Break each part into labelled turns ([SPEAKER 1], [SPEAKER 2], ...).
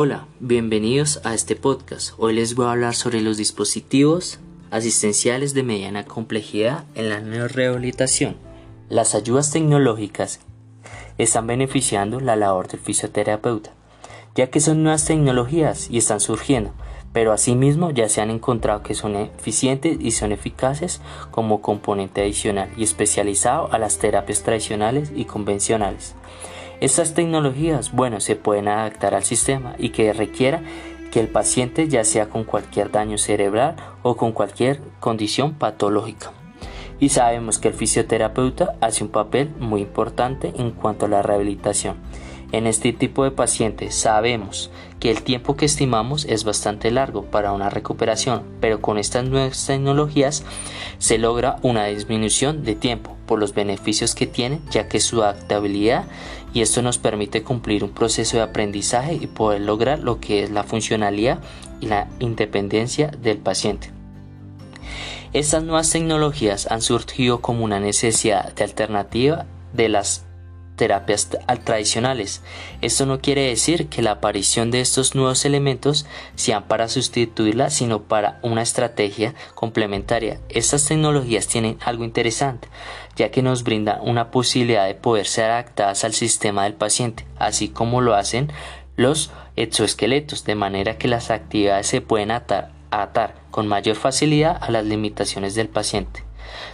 [SPEAKER 1] Hola, bienvenidos a este podcast. Hoy les voy a hablar sobre los dispositivos asistenciales de mediana complejidad en la neurorehabilitación. Las ayudas tecnológicas están beneficiando la labor del fisioterapeuta, ya que son nuevas tecnologías y están surgiendo, pero asimismo ya se han encontrado que son eficientes y son eficaces como componente adicional y especializado a las terapias tradicionales y convencionales. Estas tecnologías, bueno, se pueden adaptar al sistema y que requiera que el paciente ya sea con cualquier daño cerebral o con cualquier condición patológica. Y sabemos que el fisioterapeuta hace un papel muy importante en cuanto a la rehabilitación. En este tipo de pacientes sabemos que el tiempo que estimamos es bastante largo para una recuperación, pero con estas nuevas tecnologías se logra una disminución de tiempo por los beneficios que tienen, ya que su adaptabilidad y esto nos permite cumplir un proceso de aprendizaje y poder lograr lo que es la funcionalidad y la independencia del paciente. Estas nuevas tecnologías han surgido como una necesidad de alternativa de las terapias tradicionales. Esto no quiere decir que la aparición de estos nuevos elementos sean para sustituirla, sino para una estrategia complementaria. Estas tecnologías tienen algo interesante, ya que nos brindan una posibilidad de poder ser adaptadas al sistema del paciente, así como lo hacen los exoesqueletos, de manera que las actividades se pueden atar, atar con mayor facilidad a las limitaciones del paciente.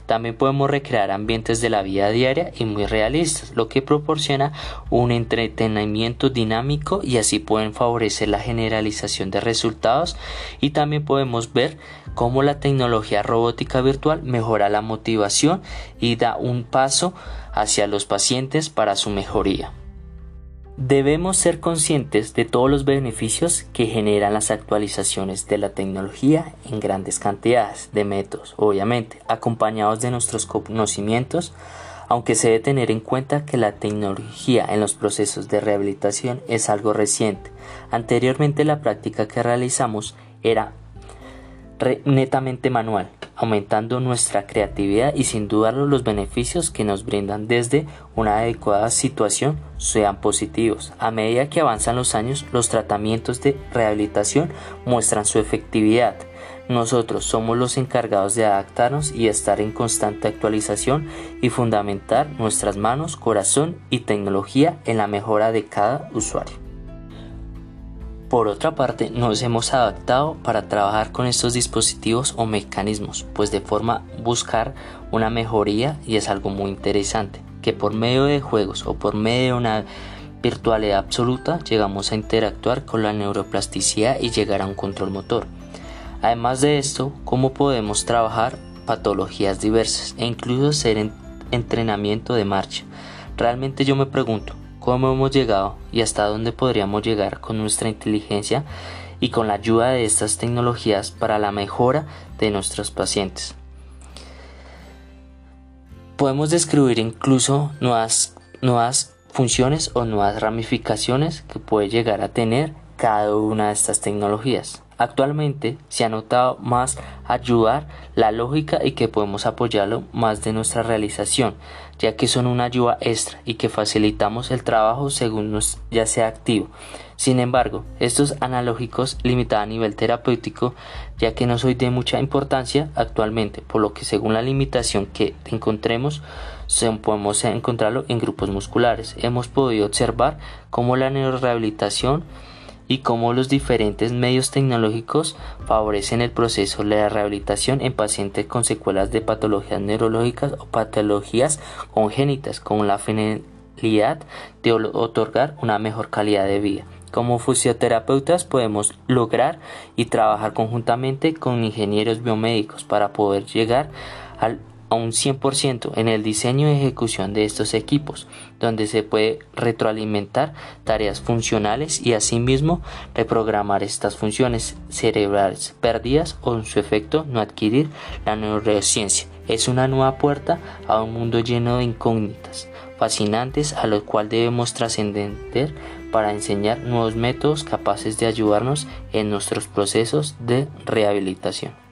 [SPEAKER 1] También podemos recrear ambientes de la vida diaria y muy realistas, lo que proporciona un entretenimiento dinámico y así pueden favorecer la generalización de resultados y también podemos ver cómo la tecnología robótica virtual mejora la motivación y da un paso hacia los pacientes para su mejoría. Debemos ser conscientes de todos los beneficios que generan las actualizaciones de la tecnología en grandes cantidades de métodos, obviamente, acompañados de nuestros conocimientos, aunque se debe tener en cuenta que la tecnología en los procesos de rehabilitación es algo reciente. Anteriormente la práctica que realizamos era netamente manual, aumentando nuestra creatividad y sin dudarlo los beneficios que nos brindan desde una adecuada situación sean positivos. A medida que avanzan los años, los tratamientos de rehabilitación muestran su efectividad. Nosotros somos los encargados de adaptarnos y estar en constante actualización y fundamentar nuestras manos, corazón y tecnología en la mejora de cada usuario. Por otra parte, nos hemos adaptado para trabajar con estos dispositivos o mecanismos, pues de forma buscar una mejoría y es algo muy interesante, que por medio de juegos o por medio de una virtualidad absoluta llegamos a interactuar con la neuroplasticidad y llegar a un control motor. Además de esto, cómo podemos trabajar patologías diversas e incluso hacer entrenamiento de marcha. Realmente yo me pregunto, cómo hemos llegado y hasta dónde podríamos llegar con nuestra inteligencia y con la ayuda de estas tecnologías para la mejora de nuestros pacientes. Podemos describir incluso nuevas, nuevas funciones o nuevas ramificaciones que puede llegar a tener cada una de estas tecnologías. Actualmente se ha notado más ayudar la lógica y que podemos apoyarlo más de nuestra realización, ya que son una ayuda extra y que facilitamos el trabajo según nos ya sea activo. Sin embargo, estos analógicos limitan a nivel terapéutico, ya que no soy de mucha importancia actualmente, por lo que según la limitación que encontremos, podemos encontrarlo en grupos musculares. Hemos podido observar cómo la neurorehabilitación y cómo los diferentes medios tecnológicos favorecen el proceso de la rehabilitación en pacientes con secuelas de patologías neurológicas o patologías congénitas con la finalidad de otorgar una mejor calidad de vida. Como fisioterapeutas podemos lograr y trabajar conjuntamente con ingenieros biomédicos para poder llegar al un 100% en el diseño y ejecución de estos equipos, donde se puede retroalimentar tareas funcionales y asimismo reprogramar estas funciones cerebrales perdidas o en su efecto no adquirir la neurociencia. Es una nueva puerta a un mundo lleno de incógnitas fascinantes a los cuales debemos trascender para enseñar nuevos métodos capaces de ayudarnos en nuestros procesos de rehabilitación.